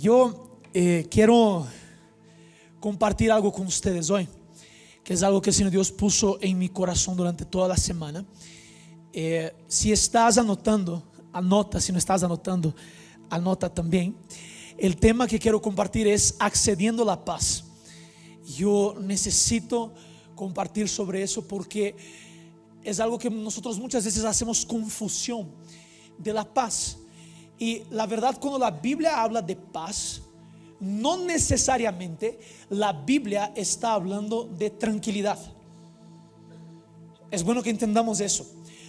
Yo eh, quiero compartir algo con ustedes hoy, que es algo que el Señor Dios puso en mi corazón durante toda la semana. Eh, si estás anotando, anota, si no estás anotando, anota también. El tema que quiero compartir es accediendo a la paz. Yo necesito compartir sobre eso porque es algo que nosotros muchas veces hacemos confusión de la paz. Y la verdad, cuando la Biblia habla de paz, no necesariamente la Biblia está hablando de tranquilidad. Es bueno que entendamos eso.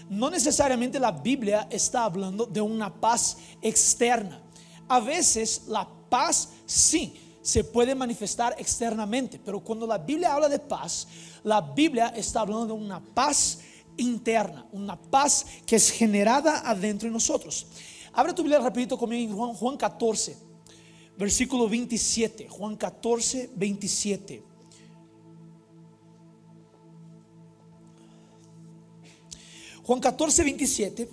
No necesariamente la Biblia está hablando de una paz externa. A veces la paz sí se puede manifestar externamente, pero cuando la Biblia habla de paz, la Biblia está hablando de una paz interna, una paz que es generada adentro de nosotros. Abre tu Biblia rapidito conmigo en Juan, Juan 14, versículo 27. Juan 14, 27. Juan 14, 27.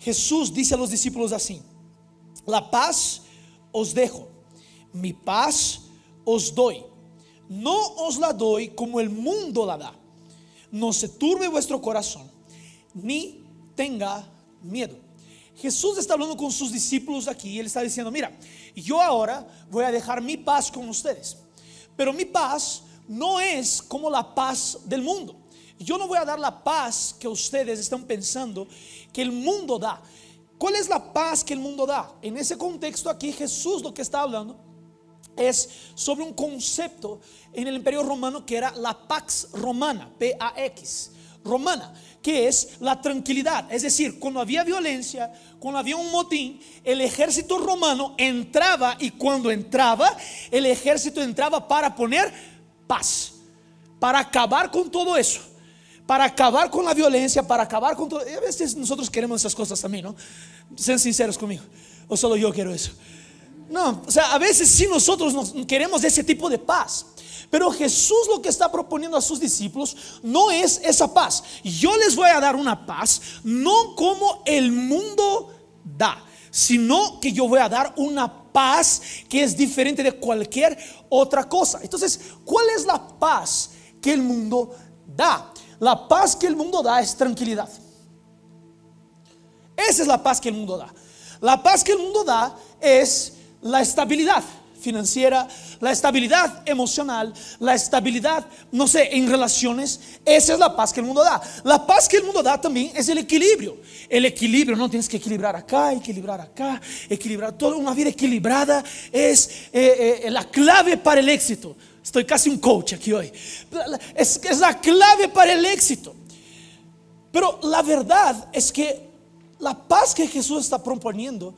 Jesús dice a los discípulos así, la paz os dejo, mi paz os doy. No os la doy como el mundo la da. No se turbe vuestro corazón, ni tenga miedo. Jesús está hablando con sus discípulos aquí y él está diciendo, mira, yo ahora voy a dejar mi paz con ustedes, pero mi paz no es como la paz del mundo. Yo no voy a dar la paz que ustedes están pensando que el mundo da. ¿Cuál es la paz que el mundo da? En ese contexto aquí Jesús lo que está hablando es sobre un concepto en el imperio romano que era la pax romana, P-A-X, romana, que es la tranquilidad. Es decir, cuando había violencia, cuando había un motín, el ejército romano entraba y cuando entraba, el ejército entraba para poner paz, para acabar con todo eso para acabar con la violencia, para acabar con todo. A veces nosotros queremos esas cosas también, ¿no? Sean sinceros conmigo. O solo yo quiero eso. No, o sea, a veces sí nosotros queremos ese tipo de paz. Pero Jesús lo que está proponiendo a sus discípulos no es esa paz. Yo les voy a dar una paz, no como el mundo da, sino que yo voy a dar una paz que es diferente de cualquier otra cosa. Entonces, ¿cuál es la paz que el mundo da? La paz que el mundo da es tranquilidad. Esa es la paz que el mundo da. La paz que el mundo da es la estabilidad financiera, la estabilidad emocional, la estabilidad, no sé, en relaciones. Esa es la paz que el mundo da. La paz que el mundo da también es el equilibrio. El equilibrio, no tienes que equilibrar acá, equilibrar acá, equilibrar todo. Una vida equilibrada es eh, eh, la clave para el éxito. Estoy casi un coach aquí hoy. Es, es la clave para el éxito. Pero la verdad es que la paz que Jesús está proponiendo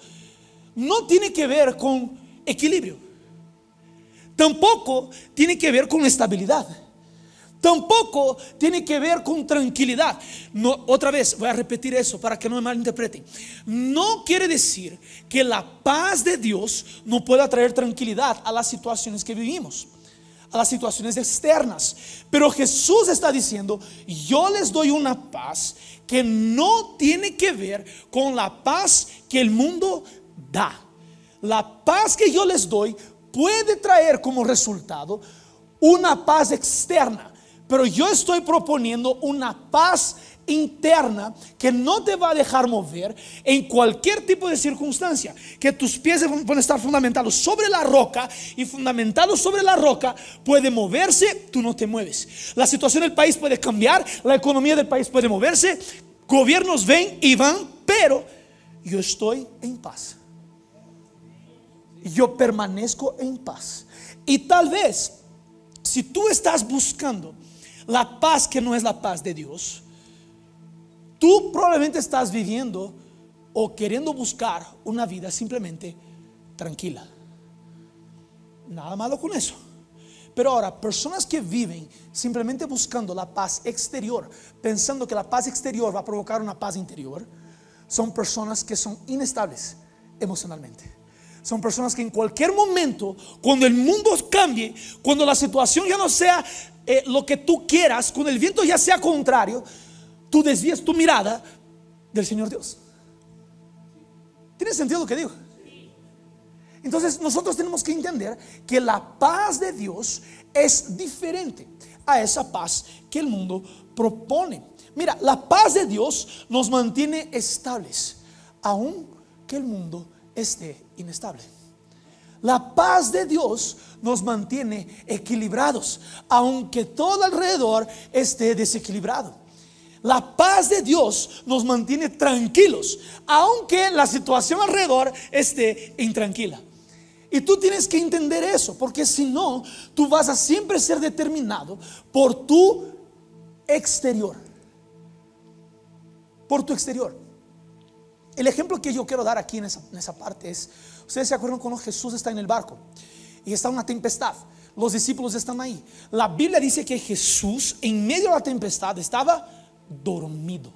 no tiene que ver con equilibrio. Tampoco tiene que ver con estabilidad. Tampoco tiene que ver con tranquilidad. No, otra vez, voy a repetir eso para que no me malinterpreten. No quiere decir que la paz de Dios no pueda traer tranquilidad a las situaciones que vivimos a las situaciones externas. Pero Jesús está diciendo, yo les doy una paz que no tiene que ver con la paz que el mundo da. La paz que yo les doy puede traer como resultado una paz externa, pero yo estoy proponiendo una paz interna que no te va a dejar mover en cualquier tipo de circunstancia. Que tus pies pueden estar fundamentados sobre la roca y fundamentados sobre la roca puede moverse, tú no te mueves. La situación del país puede cambiar, la economía del país puede moverse, gobiernos ven y van, pero yo estoy en paz. Yo permanezco en paz. Y tal vez, si tú estás buscando la paz que no es la paz de Dios, Tú probablemente estás viviendo o queriendo buscar una vida simplemente tranquila. Nada malo con eso. Pero ahora, personas que viven simplemente buscando la paz exterior, pensando que la paz exterior va a provocar una paz interior, son personas que son inestables emocionalmente. Son personas que en cualquier momento, cuando el mundo cambie, cuando la situación ya no sea eh, lo que tú quieras, cuando el viento ya sea contrario, tú desvías tu mirada del Señor Dios. ¿Tiene sentido lo que digo? Entonces nosotros tenemos que entender que la paz de Dios es diferente a esa paz que el mundo propone. Mira, la paz de Dios nos mantiene estables, aun que el mundo esté inestable. La paz de Dios nos mantiene equilibrados, aunque todo alrededor esté desequilibrado. La paz de Dios nos mantiene tranquilos, aunque la situación alrededor esté intranquila. Y tú tienes que entender eso, porque si no, tú vas a siempre ser determinado por tu exterior. Por tu exterior. El ejemplo que yo quiero dar aquí en esa, parte es, ustedes se acuerdan cuando Jesús está en el barco y está una tempestad. Los discípulos están ahí. La Biblia dice que Jesús en medio de la tempestad estaba dormido.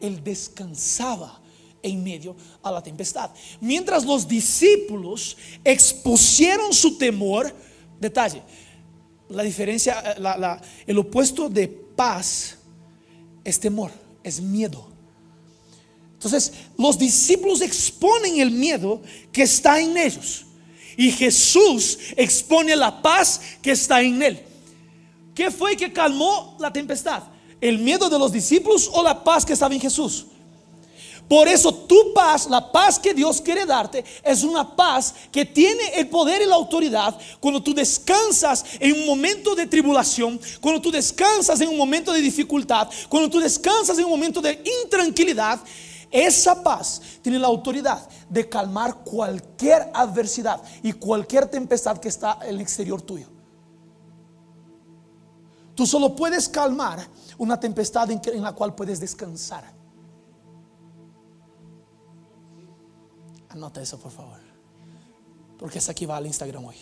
Él descansaba en medio a la tempestad. Mientras los discípulos expusieron su temor, detalle, la diferencia, eh, el opuesto de paz es temor, es miedo. Entonces, los discípulos exponen el miedo que está en ellos. Y Jesús expone la paz que está en él. ¿Qué fue que calmó la tempestad? ¿El miedo de los discípulos o la paz que estaba en Jesús? Por eso tu paz, la paz que Dios quiere darte, es una paz que tiene el poder y la autoridad cuando tú descansas en un momento de tribulación, cuando tú descansas en un momento de dificultad, cuando tú descansas en un momento de intranquilidad. Esa paz tiene la autoridad de calmar cualquier adversidad y cualquier tempestad que está en el exterior tuyo. Tú solo puedes calmar una tempestad en, la cual puedes descansar. Anota eso, por favor. Porque esa aquí va al Instagram hoy.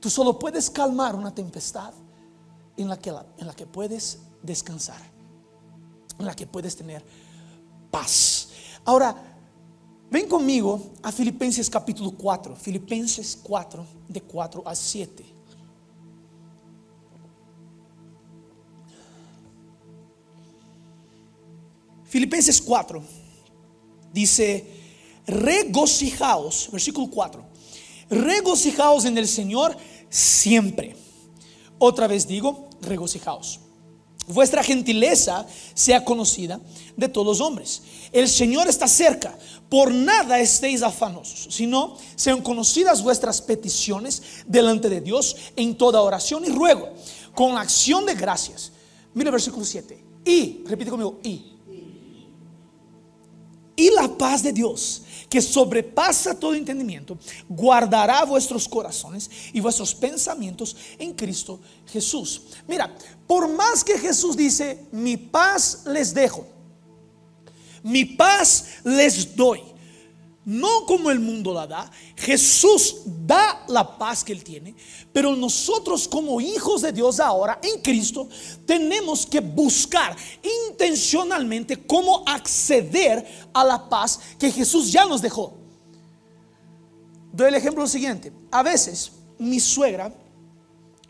Tú solo puedes calmar una tempestad en la que, en la que puedes descansar, en la que puedes tener paz. Ahora, ven conmigo a Filipenses capítulo 4, Filipenses 4, de 4 a 7. Filipenses 4 dice, regocijaos, versículo 4, regocijaos en el Señor siempre. Otra vez digo, regocijaos. Vuestra gentileza sea conocida de todos los hombres. El Señor está cerca. Por nada estéis afanosos, sino sean conocidas vuestras peticiones delante de Dios en toda oración y ruego, con acción de gracias. Mira el versículo 7. Y, repite conmigo, y y la paz de Dios, que sobrepasa todo entendimiento, guardará vuestros corazones y vuestros pensamientos en Cristo Jesús. Mira, por más que Jesús dice, mi paz les dejo, mi paz les doy no como el mundo la da. Jesús da la paz que Él tiene, pero nosotros como hijos de Dios ahora en Cristo tenemos que buscar intencionalmente cómo acceder a la paz que Jesús ya nos dejó. Doy el ejemplo siguiente. A veces mi suegra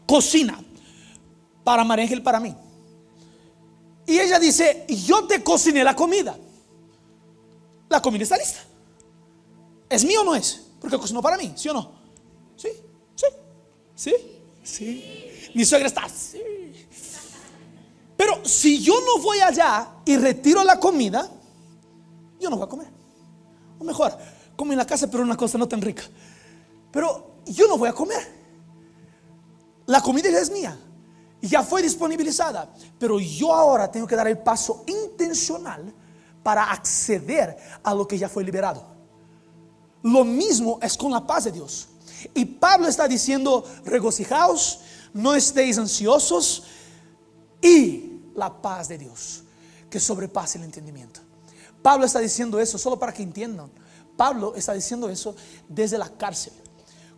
cocina para María para mí. Y ella dice, yo te cociné la comida. La comida está lista. ¿Es mío o no es? Porque cocinó para mí, ¿sí o no? Sí, sí, sí, sí. Mi suegra está. Pero si yo no voy allá y retiro la comida, yo no voy a comer. O mejor, como en la casa, pero una cosa no tan rica. Pero yo no voy a comer. La comida ya es mía. Ya fue disponibilizada. Pero yo ahora tengo que dar el paso intencional para acceder a lo que ya fue liberado. Lo mismo es con la paz de Dios. Y Pablo está diciendo, regocijaos, no estéis ansiosos y la paz de Dios que sobrepase el entendimiento. Pablo está diciendo eso solo para que entiendan. Pablo está diciendo eso desde la cárcel.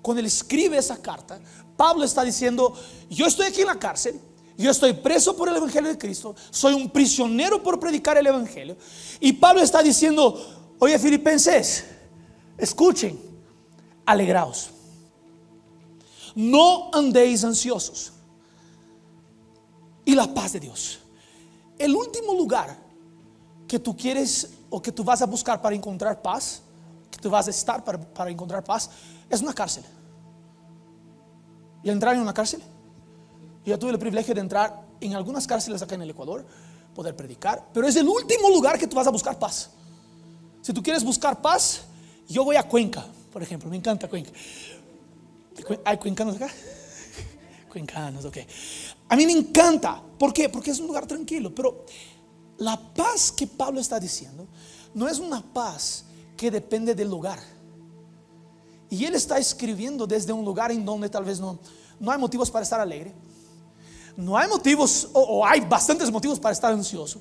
Cuando él escribe esa carta, Pablo está diciendo, yo estoy aquí en la cárcel, yo estoy preso por el Evangelio de Cristo, soy un prisionero por predicar el Evangelio. Y Pablo está diciendo, oye filipenses, Escuchen, alegraos. No andéis ansiosos. Y la paz de Dios. El último lugar que tú quieres o que tú vas a buscar para encontrar paz, que tú vas a estar para, para encontrar paz es una cárcel. ¿Y entrar en una cárcel? Yo tuve el privilegio de entrar en algunas cárceles acá en el Ecuador, poder predicar, pero es el último lugar que tú vas a buscar paz. Si tú quieres buscar paz, yo voy a Cuenca, por ejemplo, me encanta Cuenca. ¿Hay cuencanos acá? Cuencanos, ok. A mí me encanta. ¿Por qué? Porque es un lugar tranquilo. Pero la paz que Pablo está diciendo no es una paz que depende del lugar. Y él está escribiendo desde un lugar en donde tal vez no, no hay motivos para estar alegre. No hay motivos, o, o hay bastantes motivos para estar ansioso.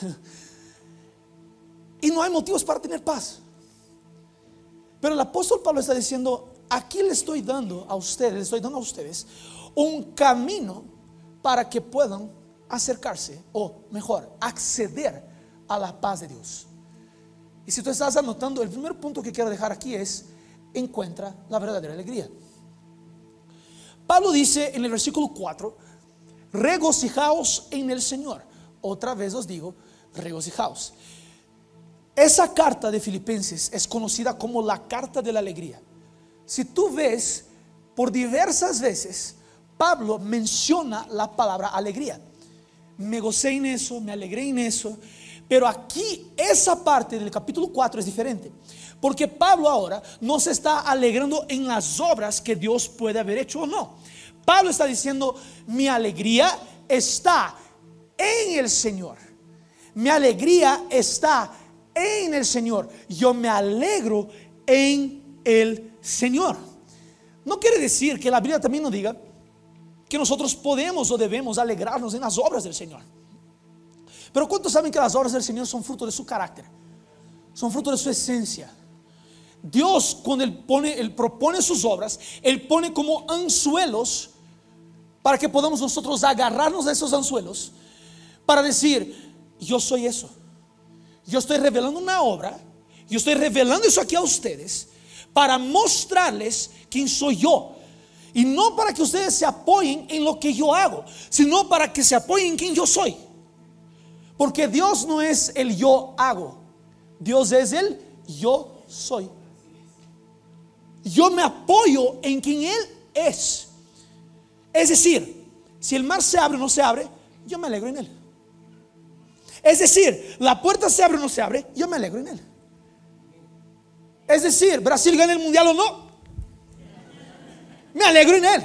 y no hay motivos para tener paz. Pero el apóstol Pablo está diciendo, aquí le estoy dando a ustedes, le estoy dando a ustedes un camino para que puedan acercarse, o mejor, acceder a la paz de Dios. Y si tú estás anotando, el primer punto que quiero dejar aquí es, encuentra la verdadera alegría. Pablo dice en el versículo 4, regocijaos en el Señor. Otra vez os digo, regocijaos. Esa carta de Filipenses es conocida como la carta de la alegría. Si tú ves, por diversas veces, Pablo menciona la palabra alegría. Me gocé en eso, me alegré en eso. Pero aquí esa parte del capítulo 4 es diferente. Porque Pablo ahora no se está alegrando en las obras que Dios puede haber hecho o no. Pablo está diciendo, mi alegría está en el Señor. Mi alegría está en el Señor. Yo me alegro en el Señor. No quiere decir que la Biblia también nos diga que nosotros podemos o debemos alegrarnos en las obras del Señor. Pero ¿cuántos saben que las obras del Señor son fruto de su carácter? Son fruto de su esencia. Dios cuando él pone, él propone sus obras, él pone como anzuelos para que podamos nosotros agarrarnos de esos anzuelos para decir, yo soy eso. Yo estoy revelando una obra, yo estoy revelando eso aquí a ustedes para mostrarles quién soy yo. Y no para que ustedes se apoyen en lo que yo hago, sino para que se apoyen en quien yo soy. Porque Dios no es el yo hago, Dios es el yo soy. Yo me apoyo en quien Él es. Es decir, si el mar se abre o no se abre, yo me alegro en Él. Es decir, la puerta se abre o no se abre, yo me alegro en Él. Es decir, Brasil gana el mundial o no, me alegro en Él.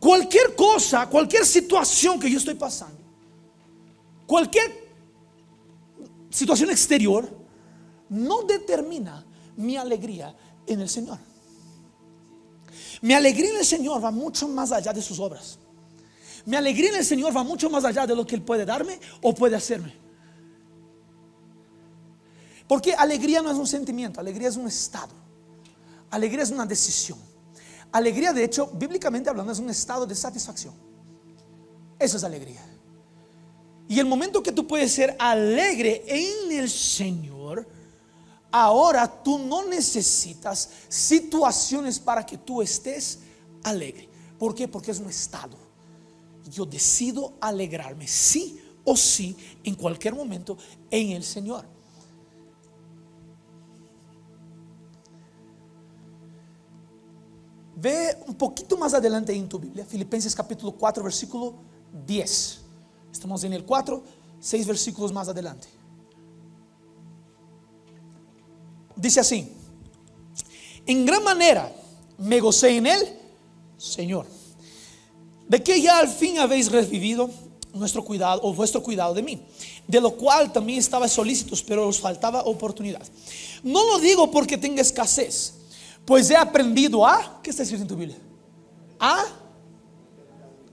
Cualquier cosa, cualquier situación que yo estoy pasando, cualquier situación exterior, no determina mi alegría en el Señor. Mi alegría en el Señor va mucho más allá de sus obras. Mi alegría en el Señor va mucho más allá de lo que Él puede darme o puede hacerme. Porque alegría no es un sentimiento, alegría es un estado. Alegría es una decisión. Alegría, de hecho, bíblicamente hablando, es un estado de satisfacción. Eso es alegría. Y el momento que tú puedes ser alegre en el Señor, ahora tú no necesitas situaciones para que tú estés alegre. ¿Por qué? Porque es un estado. Yo decido alegrarme sí o sí en cualquier momento en el Señor. Ve un poquito más adelante en tu Biblia, Filipenses capítulo 4, versículo 10. Estamos en el 4, 6 versículos más adelante. Dice así, en gran manera me gocé en él, Señor, de que ya al fin habéis recibido nuestro cuidado o vuestro cuidado de mí, de lo cual también estaba solícitos, pero os faltaba oportunidad. No lo digo porque tenga escasez pues he aprendido a, ¿qué está escrito en tu Biblia? A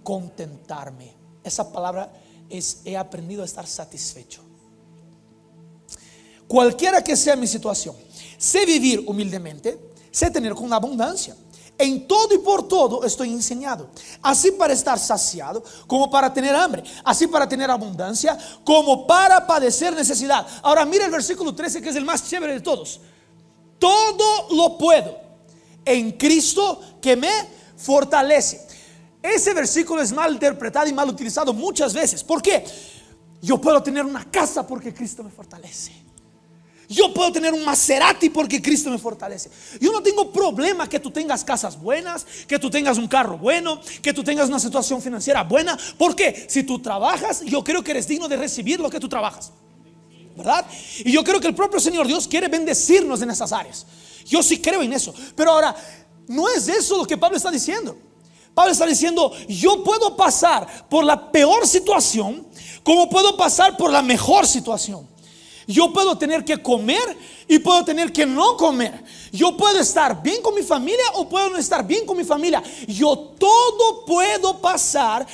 contentarme. Esa palabra es, he aprendido a estar satisfecho. Cualquiera que sea mi situación, sé vivir humildemente, sé tener con abundancia. En todo y por todo estoy enseñado. Así para estar saciado, como para tener hambre. Así para tener abundancia, como para padecer necesidad. Ahora mira el versículo 13 que es el más chévere de todos todo lo puedo en Cristo que me fortalece. Ese versículo es mal interpretado y mal utilizado muchas veces. ¿Por qué? Yo puedo tener una casa porque Cristo me fortalece. Yo puedo tener un Maserati porque Cristo me fortalece. Yo no tengo problema que tú tengas casas buenas, que tú tengas un carro bueno, que tú tengas una situación financiera buena. Porque si tú trabajas, yo creo que eres digno de recibir lo que tú trabajas. ¿Verdad? Y yo creo que el propio Señor Dios quiere bendecirnos en esas áreas. Yo sí creo en eso. Pero ahora, no es eso lo que Pablo está diciendo. Pablo está diciendo, yo puedo pasar por la peor situación como puedo pasar por la mejor situación. Yo puedo tener que comer y puedo tener que no comer. Yo puedo estar bien con mi familia o puedo no estar bien con mi familia. Yo todo puedo pasar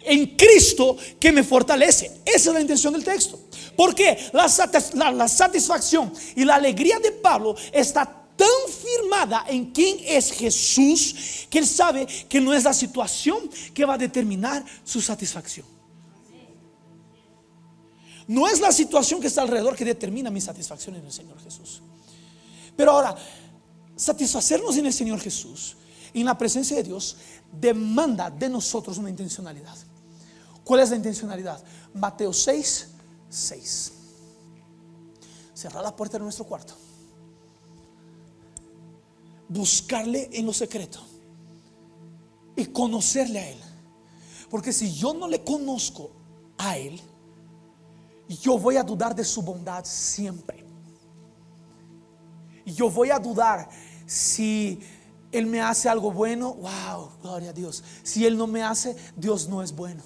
en Cristo que me fortalece. Esa es la intención del texto. Porque la, la satisfacción y la alegría de Pablo está tan firmada en quién es Jesús que él sabe que no es la situación que va a determinar su satisfacción. No es la situación que está alrededor que determina mi satisfacción en el Señor Jesús. Pero ahora, satisfacernos en el Señor Jesús, en la presencia de Dios, demanda de nosotros una intencionalidad. ¿Cuál es la intencionalidad? Mateo 6, 6. Cerrar la puerta de nuestro cuarto. Buscarle en lo secreto. Y conocerle a Él. Porque si yo no le conozco a Él, yo voy a dudar de su bondad siempre. Yo voy a dudar si Él me hace algo bueno, wow, gloria a Dios. Si Él no me hace, Dios no es bueno.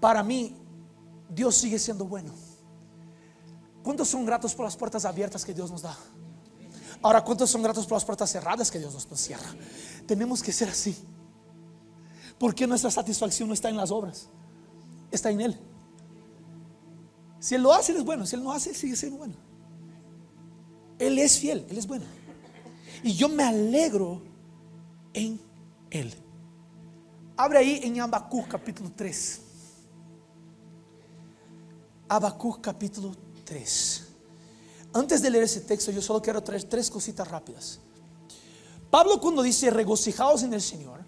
Para mí, Dios sigue siendo bueno. ¿Cuántos son gratos por las puertas abiertas que Dios nos da? Ahora, ¿cuántos son gratos por las puertas cerradas que Dios nos cierra? Tenemos que ser así. Porque nuestra satisfacción no está en las obras, está en Él. Si Él lo hace, Él es bueno. Si Él no hace, sigue siendo bueno. Él es fiel, Él es bueno. Y yo me alegro en Él. Abre ahí en Habacuc capítulo 3. Habacuc capítulo 3. Antes de leer ese texto, yo solo quiero traer tres cositas rápidas. Pablo cuando dice regocijaos en el Señor,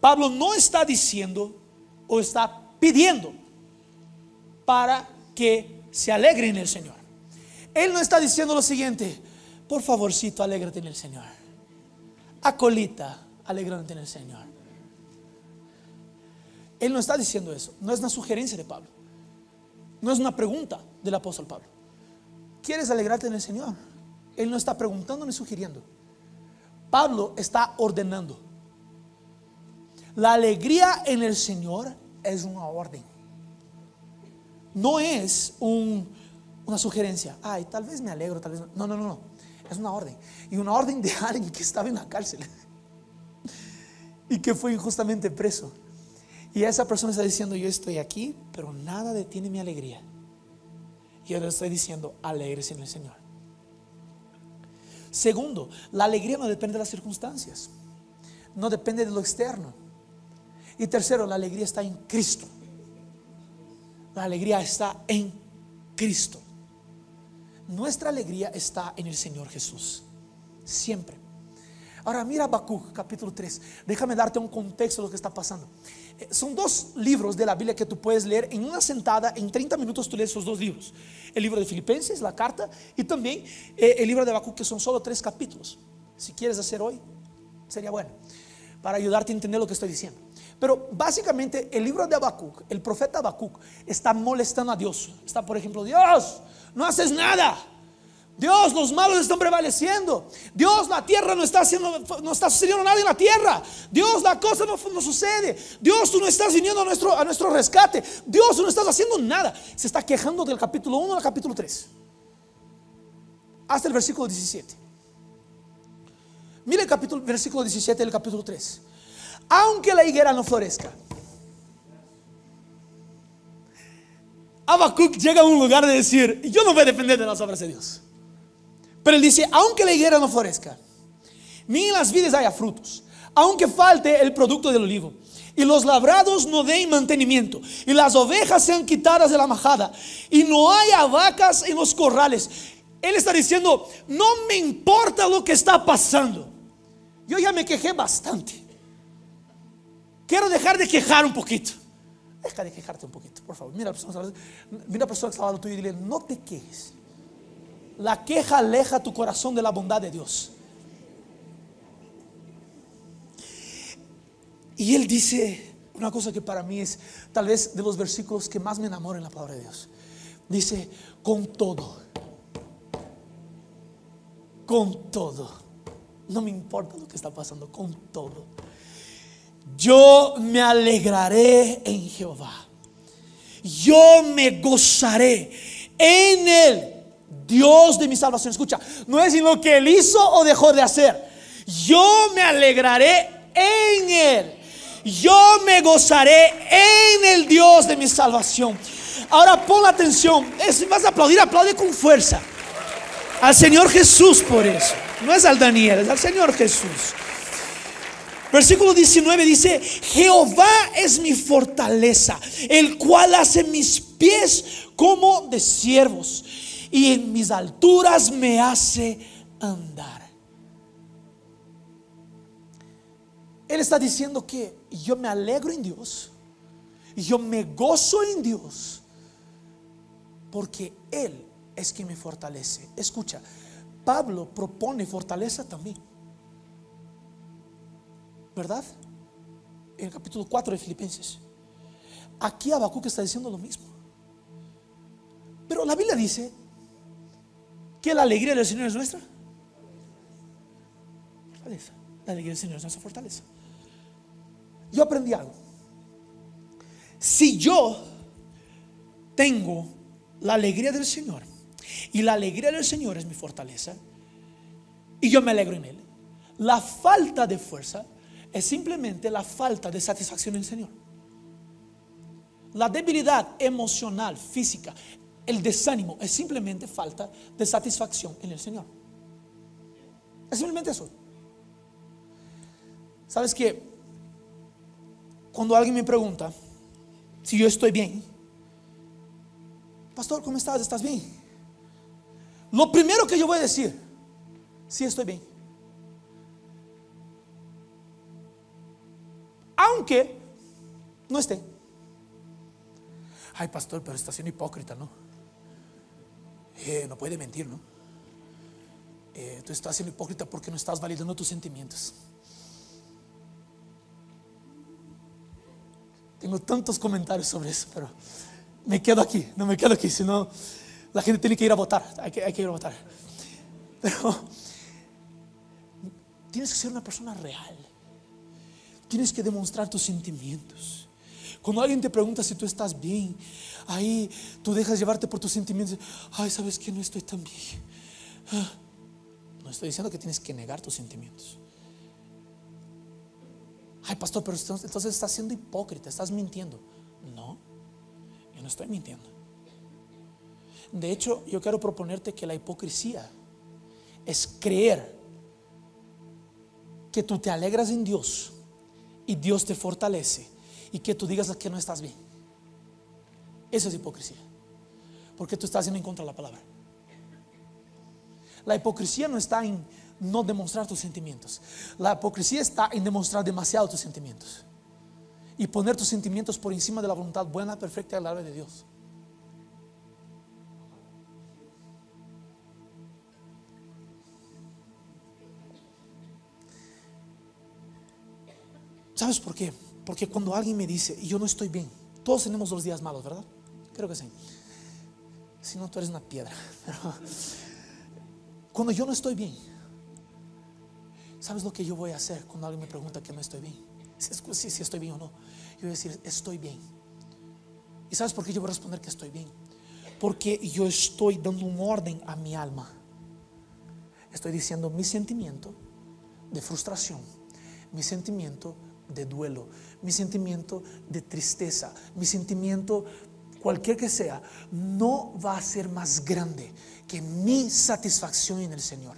Pablo no está diciendo o está pidiendo para que se alegre en el Señor. Él no está diciendo lo siguiente, por favorcito, alégrate en el Señor. Acolita, alégrate en el Señor. Él no está diciendo eso, no es una sugerencia de Pablo, no es una pregunta del apóstol Pablo. ¿Quieres alegrarte en el Señor? Él no está preguntando ni sugiriendo. Pablo está ordenando. La alegría en el Señor es una orden no es una sugerencia. Ay, tal vez me alegro, tal vez no. No, no, no. Es una orden. Y una orden de alguien que estaba en la cárcel y que fue injustamente preso. Y esa persona está diciendo, yo estoy aquí, pero nada detiene mi alegría. Y yo le estoy diciendo, alegres en el Señor. Segundo, la alegría no depende de las circunstancias, no depende de lo externo. Y tercero, la alegría está en Cristo. La alegría está en Cristo. Nuestra alegría está en el Señor Jesús. Siempre. Ahora mira Habacuc capítulo 3. Déjame darte un contexto de lo que está pasando. Eh, son dos libros de la Biblia que tú puedes leer en una sentada. En 30 minutos tú lees esos dos libros. El libro de Filipenses, la carta, y también eh, el libro de Habacuc, que son solo tres capítulos. Si quieres hacer hoy, sería bueno. Para ayudarte a entender lo que estoy diciendo. Pero básicamente el libro de Habacuc, el profeta Habacuc, está molestando a Dios. Está, por ejemplo, Dios, no haces nada. Dios, los malos están prevaleciendo. Dios, la tierra no está haciendo, no está sucediendo nada en la tierra. Dios, la cosa no, sucede. Dios, tú no estás viniendo a nuestro, a nuestro rescate. Dios, tú no estás haciendo nada. Se está quejando del capítulo 1 al capítulo 3. Hasta el versículo 17. Mira el capítulo, versículo 17 del capítulo 3 aunque la higuera no florezca. Habacuc llega a un lugar de decir, yo no voy a depender de las obras de Dios. Pero él dice, aunque la higuera no florezca, ni en las vides haya frutos, aunque falte el producto del olivo, y los labrados no den mantenimiento, y las ovejas sean quitadas de la majada, y no haya vacas en los corrales. Él está diciendo, no me importa lo que está pasando. Yo ya me quejé bastante. Quiero dejar de quejar un poquito. Deja de quejarte un poquito, por favor. Mira a persona, mira a persona que está al lado tuyo y dile, no te quejes. La queja aleja tu corazón de la bondad de Dios. Y él dice una cosa que para mí es tal vez de los versículos que más me enamoran en la palabra de Dios. Dice, con todo, con todo, no me importa lo que está pasando, con todo. Yo me alegraré en Jehová. Yo me gozaré en él, Dios de mi salvación. Escucha, no es lo que él hizo o dejó de hacer. Yo me alegraré en él. Yo me gozaré en el Dios de mi salvación. Ahora pon la atención. Si vas a aplaudir, aplaude con fuerza. Al Señor Jesús por eso. No es al Daniel, es al Señor Jesús. Versículo 19 dice, Jehová es mi fortaleza, el cual hace mis pies como de siervos y en mis alturas me hace andar. Él está diciendo que yo me alegro en Dios, yo me gozo en Dios, porque Él es quien me fortalece. Escucha, Pablo propone fortaleza también. ¿Verdad? En el capítulo 4 de Filipenses. Aquí Habacuc está diciendo lo mismo. Pero la Biblia dice que la alegría del Señor es nuestra fortaleza. La alegría del Señor es nuestra fortaleza. Yo aprendí algo. Si yo tengo la alegría del Señor y la alegría del Señor es mi fortaleza y yo me alegro en Él, la falta de fuerza es simplemente la falta de satisfacción en el Señor. La debilidad emocional, física, el desánimo es simplemente falta de satisfacción en el Señor. Es simplemente eso. ¿Sabes que Cuando alguien me pregunta si yo estoy bien, Pastor, ¿cómo estás? ¿Estás bien? Lo primero que yo voy a decir, sí estoy bien. Aunque no esté. Ay, pastor, pero está siendo hipócrita, ¿no? Eh, no puede mentir, ¿no? Eh, tú estás siendo hipócrita porque no estás validando tus sentimientos. Tengo tantos comentarios sobre eso, pero me quedo aquí, no me quedo aquí, sino la gente tiene que ir a votar, hay que, hay que ir a votar. Pero tienes que ser una persona real. Tienes que demostrar tus sentimientos. Cuando alguien te pregunta si tú estás bien, ahí tú dejas llevarte por tus sentimientos. Ay, ¿sabes que No estoy tan bien. Ah, no estoy diciendo que tienes que negar tus sentimientos. Ay, pastor, pero entonces estás siendo hipócrita, estás mintiendo. No, yo no estoy mintiendo. De hecho, yo quiero proponerte que la hipocresía es creer que tú te alegras en Dios y Dios te fortalece y que tú digas que no estás bien. Eso es hipocresía. Porque tú estás yendo en contra de la palabra. La hipocresía no está en no demostrar tus sentimientos. La hipocresía está en demostrar demasiado tus sentimientos. Y poner tus sentimientos por encima de la voluntad buena, perfecta y agradable de Dios. ¿Sabes por qué? Porque cuando alguien me dice, yo no estoy bien, todos tenemos los días malos, ¿verdad? Creo que sí. Si no, tú eres una piedra. cuando yo no estoy bien, ¿sabes lo que yo voy a hacer cuando alguien me pregunta que no estoy bien? Si, si estoy bien o no. Yo voy a decir, estoy bien. ¿Y sabes por qué yo voy a responder que estoy bien? Porque yo estoy dando un orden a mi alma. Estoy diciendo mi sentimiento de frustración, mi sentimiento de duelo, mi sentimiento de tristeza, mi sentimiento, cualquier que sea, no va a ser más grande que mi satisfacción en el Señor.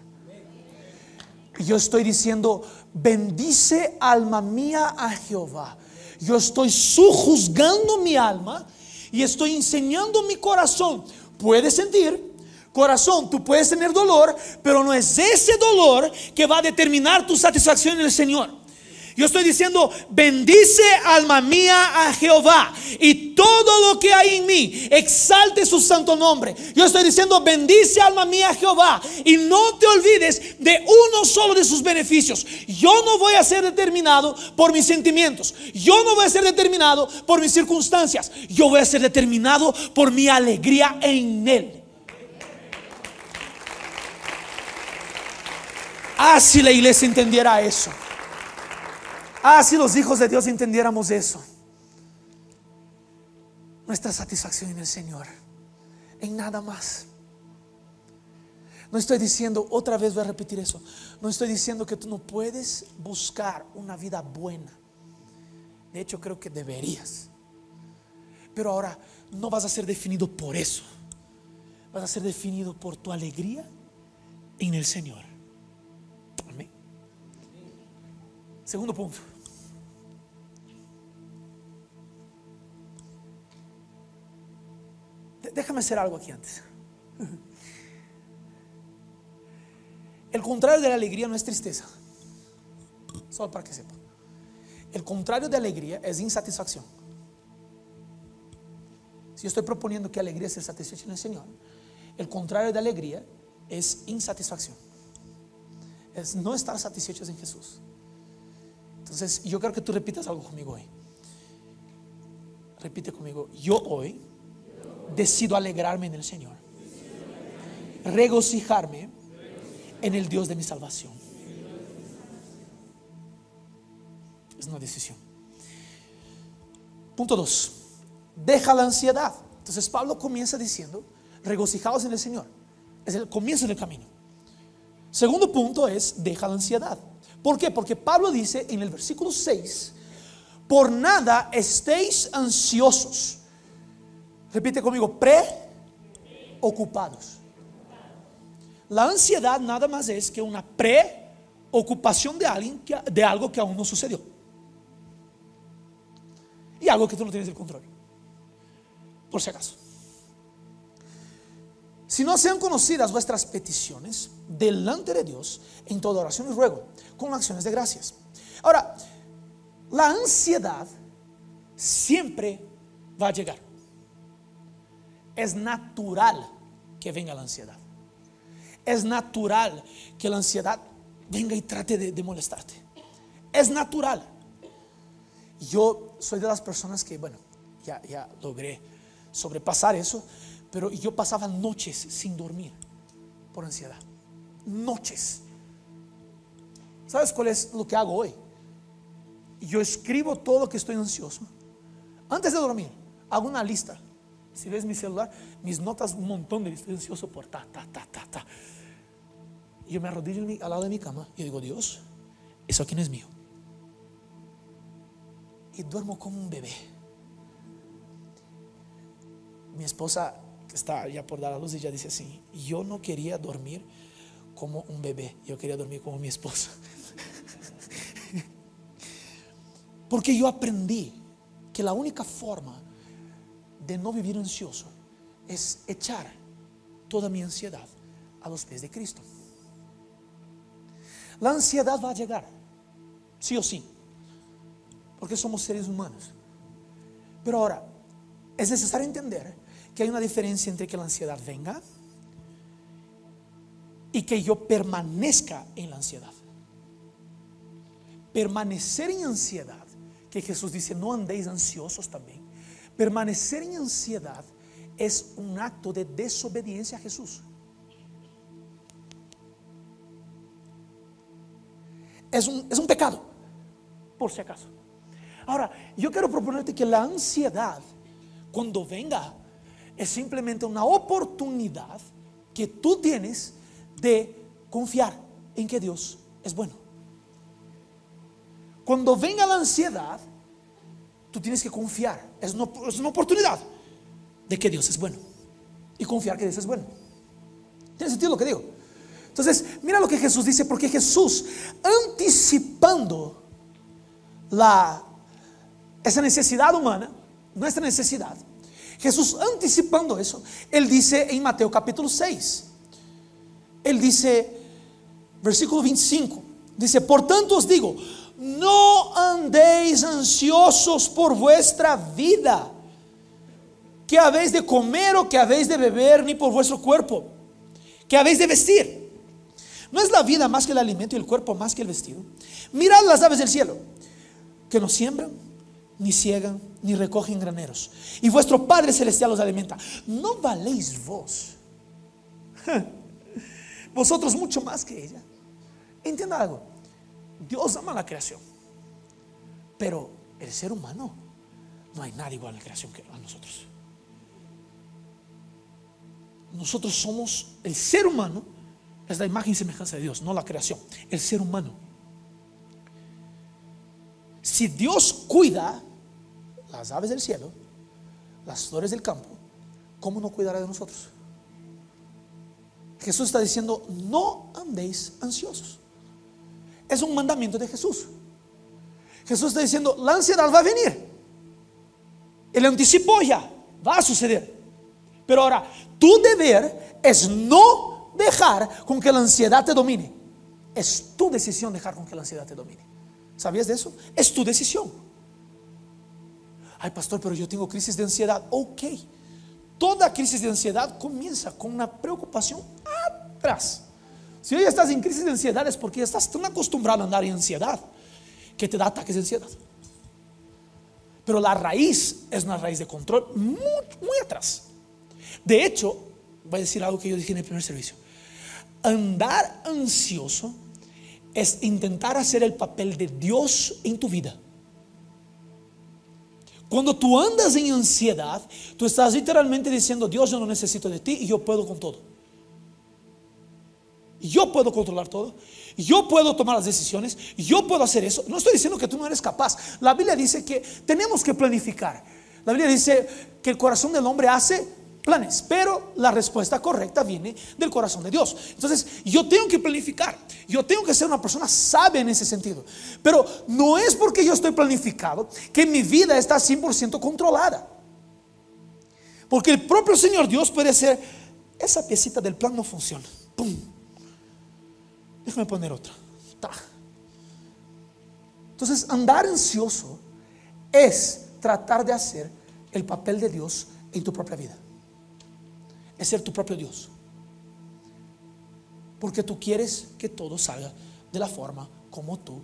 Yo estoy diciendo, bendice alma mía a Jehová. Yo estoy sujuzgando mi alma y estoy enseñando mi corazón. Puedes sentir, corazón, tú puedes tener dolor, pero no es ese dolor que va a determinar tu satisfacción en el Señor. Yo estoy diciendo, bendice alma mía a Jehová y todo lo que hay en mí, exalte su santo nombre. Yo estoy diciendo, bendice alma mía a Jehová y no te olvides de uno solo de sus beneficios. Yo no voy a ser determinado por mis sentimientos. Yo no voy a ser determinado por mis circunstancias. Yo voy a ser determinado por mi alegría en Él. Ah, si la iglesia entendiera eso. Ah, si los hijos de Dios entendiéramos eso. Nuestra satisfacción en el Señor. En nada más. No estoy diciendo, otra vez voy a repetir eso. No estoy diciendo que tú no puedes buscar una vida buena. De hecho, creo que deberías. Pero ahora no vas a ser definido por eso. Vas a ser definido por tu alegría en el Señor. Amén. Segundo punto. Déjame hacer algo aquí antes. El contrario de la alegría no es tristeza. Solo para que sepa. El contrario de alegría es insatisfacción. Si yo estoy proponiendo que alegría sea satisfecho en el Señor, el contrario de alegría es insatisfacción. Es no estar satisfechos en Jesús. Entonces, yo quiero que tú repitas algo conmigo hoy. Repite conmigo, yo hoy decido alegrarme en el Señor. Regocijarme en el Dios de mi salvación. Es una decisión. Punto 2. Deja la ansiedad. Entonces Pablo comienza diciendo, regocijaos en el Señor. Es el comienzo del camino. Segundo punto es, deja la ansiedad. ¿Por qué? Porque Pablo dice en el versículo 6, por nada estéis ansiosos Repite conmigo, preocupados. La ansiedad nada más es que una preocupación de alguien de algo que aún no sucedió. Y algo que tú no tienes el control. Por si acaso. Si no sean conocidas vuestras peticiones delante de Dios en toda oración y ruego, con acciones de gracias. Ahora, la ansiedad siempre va a llegar es natural que venga la ansiedad. Es natural que la ansiedad venga y trate de, molestarte. Es natural. Yo soy de las personas que, bueno, ya, ya logré sobrepasar eso, pero yo pasaba noches sin dormir por ansiedad. Noches. ¿Sabes cuál es lo que hago hoy? Yo escribo todo lo que estoy ansioso. Antes de dormir, hago una lista si ves mi celular, mis notas, un montón de estoy ansioso por ta, ta, ta, ta, ta. Y yo me arrodillo al lado de mi cama y digo, Dios, eso aquí no es mío. Y duermo como un bebé. Mi esposa, está ya por dar a luz, ella dice así, yo no quería dormir como un bebé, yo quería dormir como mi esposa. Porque yo aprendí que la única forma de no vivir ansioso es echar toda mi ansiedad a los pies de Cristo. La ansiedad va a llegar, sí o sí, porque somos seres humanos. Pero ahora, es necesario entender que hay una diferencia entre que la ansiedad venga y que yo permanezca en la ansiedad. Permanecer en ansiedad, que Jesús dice, no andéis ansiosos también Permanecer en ansiedad es un acto de desobediencia a Jesús. Es un, es un pecado, por si acaso. Ahora, yo quiero proponerte que la ansiedad, cuando venga, es simplemente una oportunidad que tú tienes de confiar en que Dios es bueno. Cuando venga la ansiedad, tú tienes que confiar. Es una, es una oportunidad de que Dios es bueno. Y confiar que Dios es bueno. ¿Tiene sentido lo que digo? Entonces, mira lo que Jesús dice, porque Jesús, anticipando la, esa necesidad humana, nuestra necesidad, Jesús anticipando eso, Él dice en Mateo capítulo 6, Él dice, versículo 25, dice, por tanto os digo, no andéis ansiosos por vuestra vida, que habéis de comer o que habéis de beber, ni por vuestro cuerpo, que habéis de vestir. ¿No es la vida más que el alimento y el cuerpo más que el vestido? Mirad las aves del cielo, que no siembran, ni ciegan, ni recogen graneros. Y vuestro Padre Celestial los alimenta. ¿No valéis vos? Vosotros mucho más que ella. Entienda algo. Dios ama la creación. Pero el ser humano, no hay nadie igual a la creación que a nosotros. Nosotros somos, el ser humano es la imagen y semejanza de Dios, no la creación. El ser humano. Si Dios cuida las aves del cielo, las flores del campo, ¿cómo no cuidará de nosotros? Jesús está diciendo, no andéis ansiosos. Es un mandamiento de Jesús. Jesús está diciendo, la ansiedad va a venir. El anticipo ya va a suceder. Pero ahora, tu deber es no dejar con que la ansiedad te domine. Es tu decisión dejar con que la ansiedad te domine. ¿Sabías de eso? Es tu decisión. Ay, pastor, pero yo tengo crisis de ansiedad. Ok. Toda crisis de ansiedad comienza con una preocupación atrás. Si hoy estás en crisis de ansiedad es porque estás tan acostumbrado a andar en ansiedad que te da ataques de ansiedad. Pero la raíz es una raíz de control muy, muy atrás. De hecho, voy a decir algo que yo dije en el primer servicio. Andar ansioso es intentar hacer el papel de Dios en tu vida. Cuando tú andas en ansiedad, tú estás literalmente diciendo, Dios, yo no necesito de ti y yo puedo con todo. Yo puedo controlar todo. Yo puedo tomar las decisiones. Yo puedo hacer eso. No estoy diciendo que tú no eres capaz. La Biblia dice que tenemos que planificar. La Biblia dice que el corazón del hombre hace planes, pero la respuesta correcta viene del corazón de Dios. Entonces, yo tengo que planificar, yo tengo que ser una persona sabia en ese sentido, pero no es porque yo estoy planificado que mi vida está 100% controlada. Porque el propio Señor Dios puede ser, esa piecita del plan no funciona. ¡Pum! Déjame poner otra. Entonces, andar ansioso es tratar de hacer el papel de Dios en tu propia vida es ser tu propio Dios. Porque tú quieres que todo salga de la forma como tú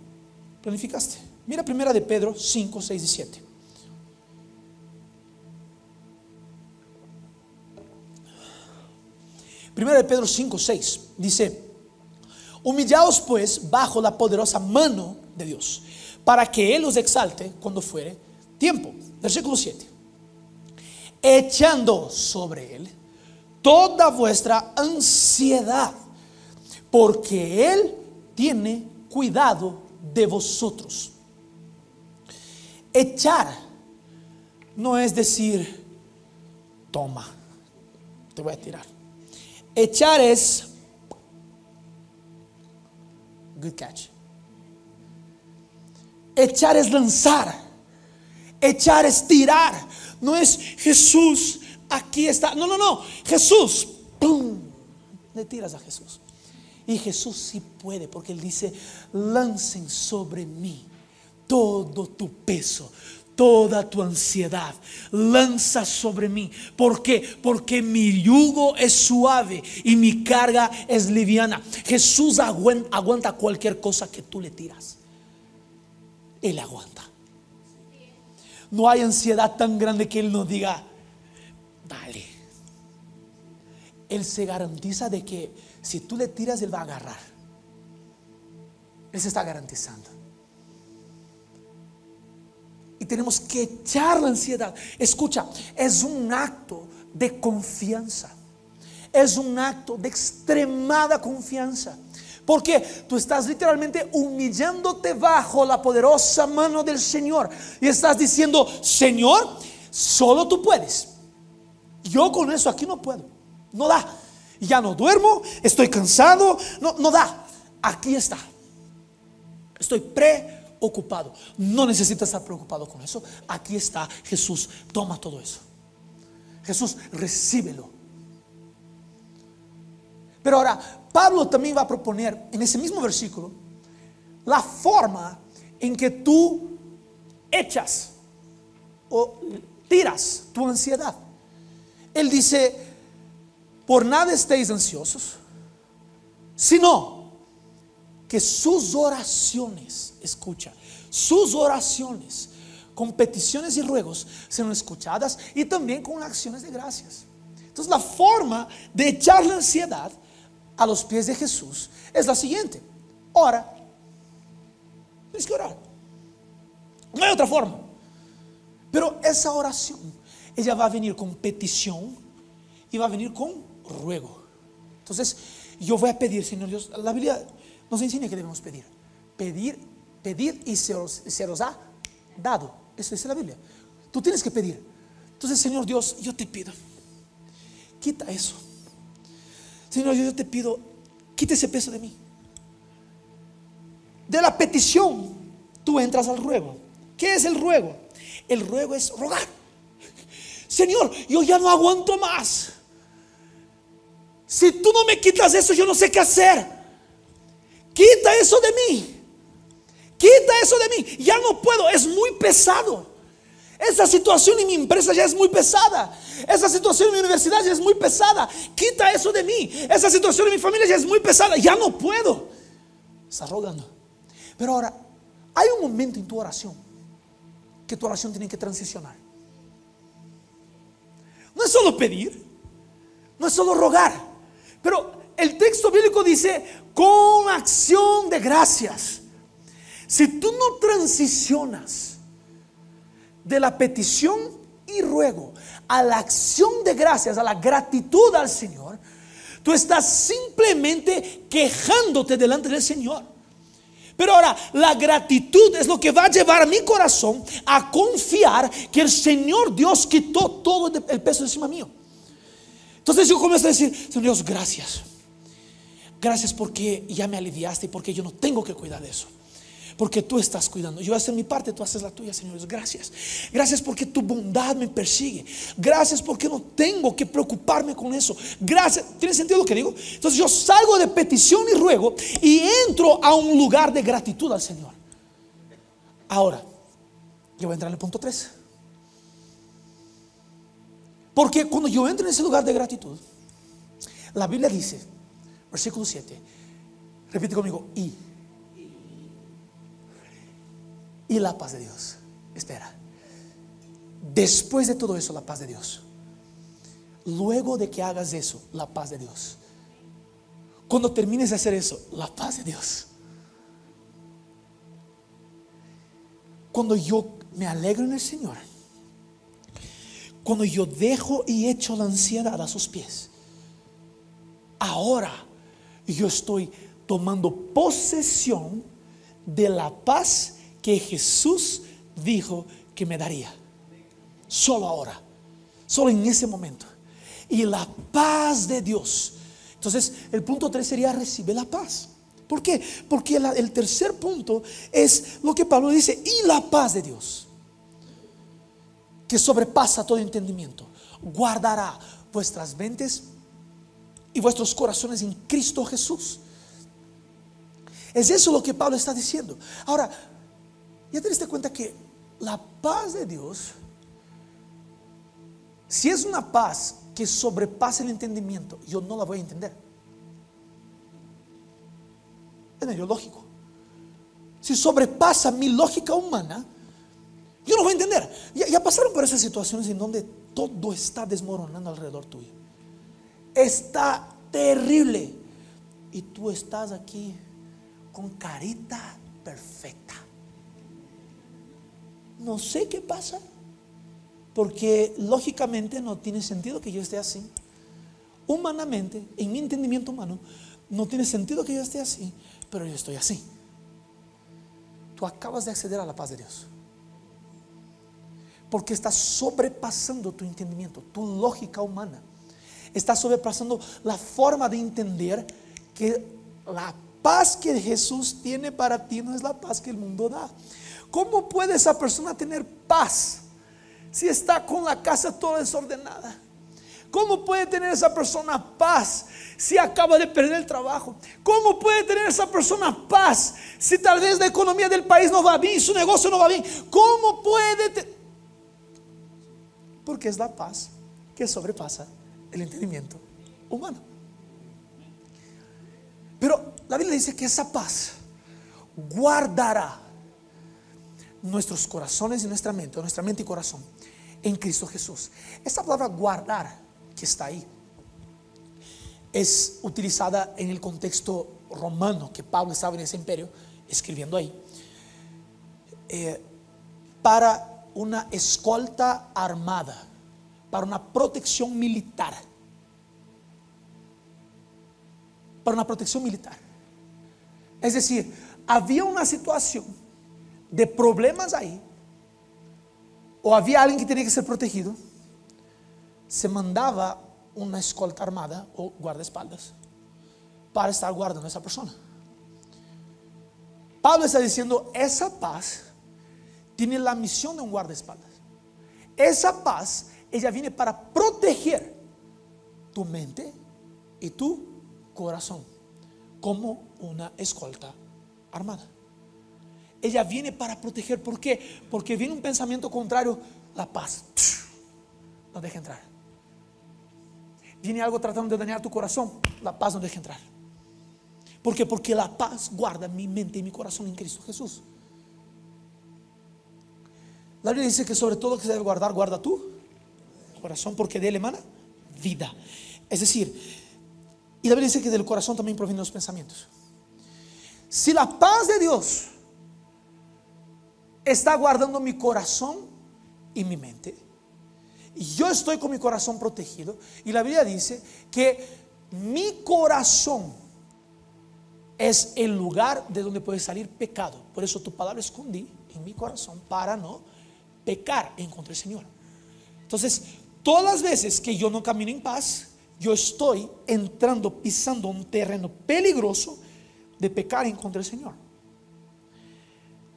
planificaste. Mira primera de Pedro 5, 6 y 7. Primera de Pedro 5, 6 dice, humillaos pues bajo la poderosa mano de Dios, para que Él os exalte cuando fuere tiempo. Versículo 7. Echando sobre Él toda vuestra ansiedad, porque Él tiene cuidado de vosotros. Echar no es decir, toma, te voy a tirar. Echar es, good catch. Echar es lanzar. Echar es tirar. No es Jesús aquí está. No, no, no. Jesús, ¡pum! Le tiras a Jesús. Y Jesús sí puede, porque Él dice, lancen sobre mí todo tu peso, toda tu ansiedad, lanza sobre mí. ¿Por qué? Porque mi yugo es suave y mi carga es liviana. Jesús aguanta cualquier cosa que tú le tiras. Él aguanta. No hay ansiedad tan grande que Él no diga, dale. Él se garantiza de que si tú le tiras, Él va a agarrar. Él se está garantizando. Tenemos que echar la ansiedad. Escucha, es un acto de confianza. Es un acto de extremada confianza. Porque tú estás literalmente humillándote bajo la poderosa mano del Señor. Y estás diciendo, Señor, solo tú puedes. Yo con eso aquí no puedo. No da. Ya no duermo, estoy cansado, no, no da. Aquí está. Estoy preocupado. No necesitas estar preocupado con eso. Aquí está Jesús. Toma todo eso. Jesús, recíbelo. Pero ahora, Pablo también va a proponer en ese mismo versículo la forma en que tú echas o tiras tu ansiedad. Él dice, por nada estéis ansiosos, sino que sus oraciones, escucha, sus oraciones con peticiones y ruegos sean escuchadas y también con acciones de gracias. Entonces la forma de echar la ansiedad a los pies de Jesús es la siguiente. Ora. Tienes que orar. No hay otra forma. Pero esa oración, ella va a venir con petición y va a venir con ruego. Entonces, yo voy a pedir, Señor Dios, la Biblia nos enseña que debemos pedir. Pedir, pedir y se os, se os ha dado. Eso dice la Biblia. Tú tienes que pedir. Entonces, Señor Dios, yo te pido, quita eso. Señor, yo te pido, quita ese peso de mí. De la petición, tú entras al ruego. ¿Qué es el ruego? El ruego es rogar. Señor, yo ya no aguanto más. Si tú no me quitas eso, yo no sé qué hacer. Quita eso de mí. Quita eso de mí. Ya no puedo. Es muy pesado. Esa situación en mi empresa ya es muy pesada. Esa situación en mi universidad ya es muy pesada. Quita eso de mí. Esa situación en mi familia ya es muy pesada. Ya no puedo. Está rogando. Pero ahora, hay un momento en tu oración que tu oración tiene que transicionar. No es solo pedir, no es solo rogar, pero el texto bíblico dice con acción de gracias. Si tú no transicionas de la petición y ruego a la acción de gracias, a la gratitud al Señor, tú estás simplemente quejándote delante del Señor. Pero ahora, la gratitud es lo que va a llevar a mi corazón a confiar que el Señor Dios quitó todo el peso encima mío. Entonces yo comienzo a decir, Señor Dios, gracias. Gracias porque ya me aliviaste y porque yo no tengo que cuidar de eso porque tú estás cuidando. Yo hacer mi parte, tú haces la tuya, Señor. Gracias. Gracias porque tu bondad me persigue. Gracias porque no tengo que preocuparme con eso. Gracias. ¿Tiene sentido lo que digo? Entonces yo salgo de petición y ruego y entro a un lugar de gratitud al Señor. Ahora, yo voy a entrar en el punto 3. Porque cuando yo entro en ese lugar de gratitud, la Biblia dice, versículo 7, repite conmigo, y y la paz de Dios. Espera. Después de todo eso, la paz de Dios. Luego de que hagas eso, la paz de Dios. Cuando termines de hacer eso, la paz de Dios. Cuando yo me alegro en el Señor, cuando yo dejo y echo la ansiedad a sus pies, ahora yo estoy tomando posesión de la paz que Jesús dijo que me daría. Solo ahora, solo en ese momento. Y la paz de Dios. Entonces, el punto 3 sería recibe la paz. ¿Por qué? Porque el tercer punto es lo que Pablo dice, y la paz de Dios, que sobrepasa todo entendimiento, guardará vuestras mentes y vuestros corazones en Cristo Jesús. Es eso lo que Pablo está diciendo. Ahora, ya te diste cuenta que la paz de Dios, si es una paz que sobrepasa el entendimiento, yo no la voy a entender. Es medio lógico. Si sobrepasa mi lógica humana, yo no voy a entender. Ya, ya, pasaron por esas situaciones en donde todo está desmoronando alrededor tuyo. Está terrible. Y tú estás aquí con carita perfecta. No sé qué pasa, porque lógicamente no tiene sentido que yo esté así. Humanamente, en mi entendimiento humano, no tiene sentido que yo esté así, pero yo estoy así. Tú acabas de acceder a la paz de Dios. Porque estás sobrepasando tu entendimiento, tu lógica humana. Estás sobrepasando la forma de entender que la paz que Jesús tiene para ti no es la paz que el mundo da. ¿Cómo puede esa persona tener paz si está con la casa toda desordenada? ¿Cómo puede tener esa persona paz si acaba de perder el trabajo? ¿Cómo puede tener esa persona paz si tal vez la economía del país no va bien, su negocio no va bien? ¿Cómo puede? Porque es la paz que sobrepasa el entendimiento humano. Pero la Biblia dice que esa paz guardará nuestros corazones y nuestra mente, nuestra mente y corazón en Cristo Jesús. Esta palabra guardar que está ahí es utilizada en el contexto romano que Pablo estaba en ese imperio escribiendo ahí eh, para una escolta armada, para una protección militar. Para una protección militar. Es decir, había una situación de problemas ahí, o había alguien que tenía que ser protegido, se mandaba una escolta armada o guardaespaldas para estar guardando a esa persona. Pablo está diciendo, esa paz tiene la misión de un guardaespaldas. Esa paz, ella viene para proteger tu mente y tu corazón como una escolta armada. Ella viene para proteger. ¿Por qué? Porque viene un pensamiento contrario, la paz. No deja entrar. Viene algo tratando de dañar tu corazón, la paz no deja entrar. ¿Por qué? Porque la paz guarda mi mente y mi corazón en Cristo Jesús. La Biblia dice que sobre todo que se debe guardar, guarda tu corazón, porque de él emana vida. Es decir, y la Biblia dice que del corazón también provienen los pensamientos. Si la paz de Dios está guardando mi corazón y mi mente, y yo estoy con mi corazón protegido, y la Biblia dice que mi corazón es el lugar de donde puede salir pecado. Por eso tu palabra escondí en mi corazón para no pecar en contra del Señor. Entonces, todas las veces que yo no camino en paz, yo estoy entrando, pisando un terreno peligroso de pecar en contra del Señor.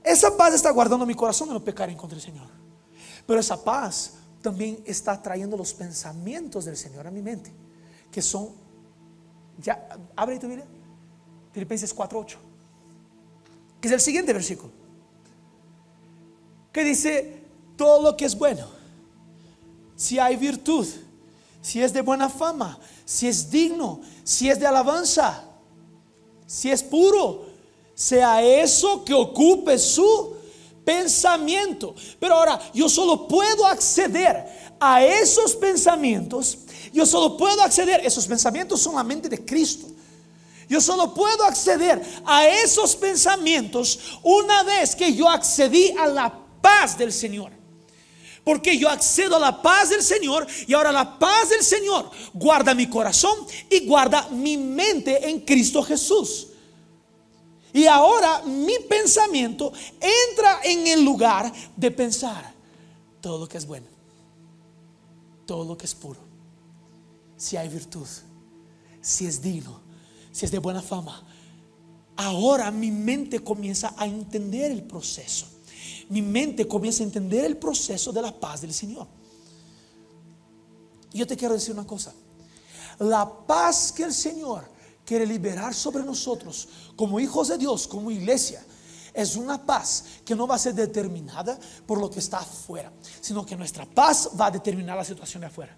Esa paz está guardando mi corazón de no pecar en contra del Señor. Pero esa paz también está trayendo los pensamientos del Señor a mi mente, que son, ya, abre tu Biblia, Filipenses 4.8, que es el siguiente versículo, que dice, todo lo que es bueno, si hay virtud, si es de buena fama, si es digno, si es de alabanza, si es puro, sea eso que ocupe su pensamiento. Pero ahora, yo solo puedo acceder a esos pensamientos. Yo solo puedo acceder, esos pensamientos son la mente de Cristo. Yo solo puedo acceder a esos pensamientos una vez que yo accedí a la paz del Señor. Porque yo accedo a la paz del Señor y ahora la paz del Señor guarda mi corazón y guarda mi mente en Cristo Jesús. Y ahora mi pensamiento entra en el lugar de pensar todo lo que es bueno, todo lo que es puro, si hay virtud, si es digno, si es de buena fama. Ahora mi mente comienza a entender el proceso. Mi mente comienza a entender el proceso de la paz del Señor. Y yo te quiero decir una cosa. La paz que el Señor quiere liberar sobre nosotros como hijos de Dios, como iglesia, es una paz que no va a ser determinada por lo que está afuera, sino que nuestra paz va a determinar la situación de afuera.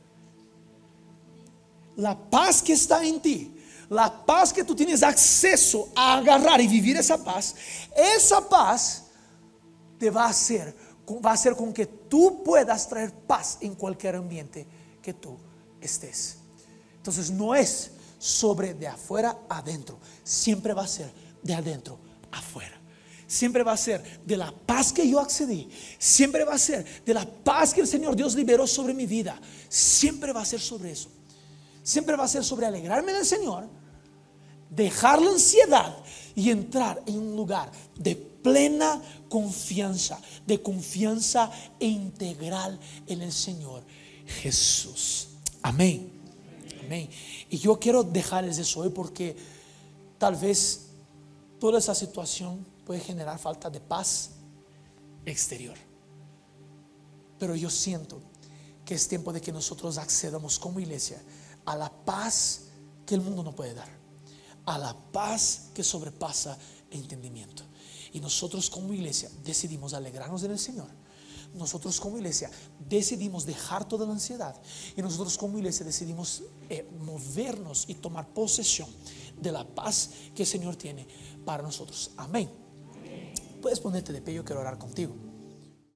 La paz que está en ti, la paz que tú tienes acceso a agarrar y vivir esa paz, esa paz te va a hacer, va a hacer con que tú puedas traer paz en cualquier ambiente que tú estés. Entonces no es sobre de afuera adentro. Siempre va a ser de adentro afuera. Siempre va a ser de la paz que yo accedí. Siempre va a ser de la paz que el Señor Dios liberó sobre mi vida. Siempre va a ser sobre eso. Siempre va a ser sobre alegrarme del Señor, dejar la ansiedad y entrar en un lugar de plena confianza, de confianza integral en el Señor Jesús. Amén. Amén. Y yo quiero dejarles eso hoy porque tal vez toda esa situación puede generar falta de paz exterior. Pero yo siento que es tiempo de que nosotros accedamos como iglesia a la paz que el mundo no puede dar, a la paz que sobrepasa entendimiento. Y nosotros como iglesia decidimos alegrarnos en el Señor. Nosotros como iglesia decidimos dejar toda la ansiedad. Y nosotros como iglesia decidimos eh, movernos y tomar posesión de la paz que el Señor tiene para nosotros. Amén. Puedes ponerte de pie, yo quiero orar contigo.